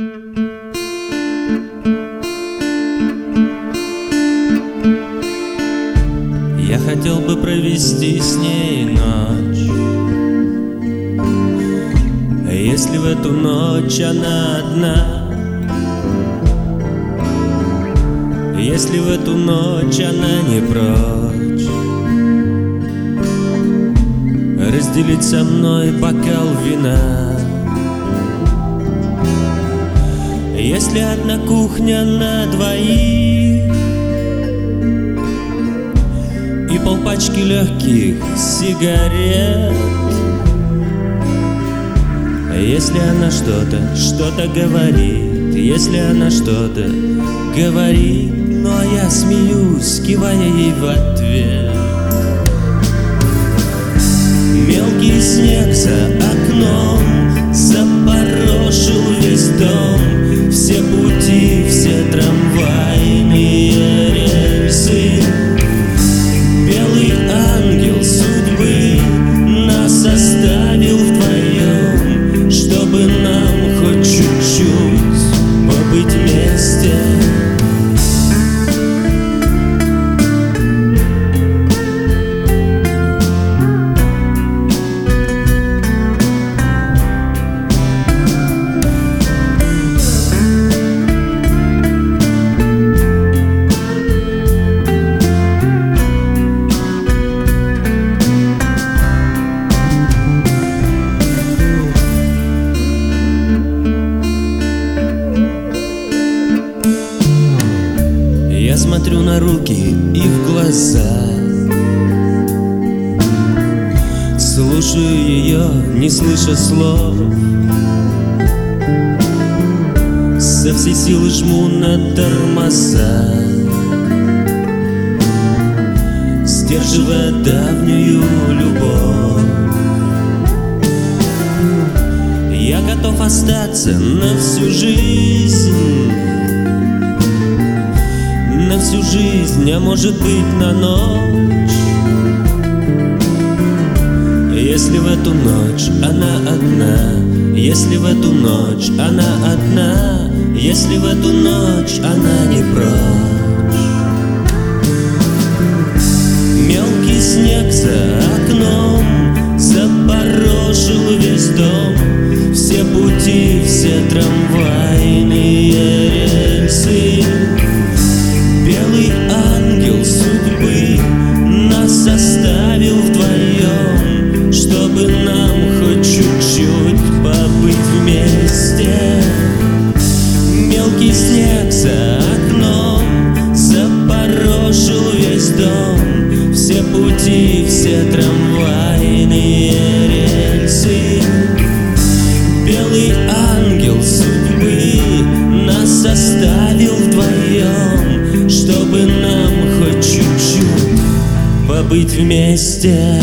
Я хотел бы провести с ней ночь. Если в эту ночь она одна? Если в эту ночь она не прочь? Разделить со мной бокал вина Если одна кухня на двоих И полпачки легких сигарет. Если она что-то, что-то говорит Если она что-то говорит Ну а я смеюсь, кивая ей в ответ. Мелкий снег за окном смотрю на руки и в глаза. Слушаю ее, не слыша слов. Со всей силы жму на тормоза. Сдерживая давнюю любовь. Я готов остаться на всю жизнь всю жизнь, а может быть на ночь. Если в эту ночь она одна Если в эту ночь она одна Если в эту ночь она не прочь. Мелкий снег за окном Запорошил весь дом Все пути, все трамвайные трамвайные рельсы. Белый ангел судьбы нас оставил вдвоем, чтобы нам хоть чуть-чуть побыть вместе.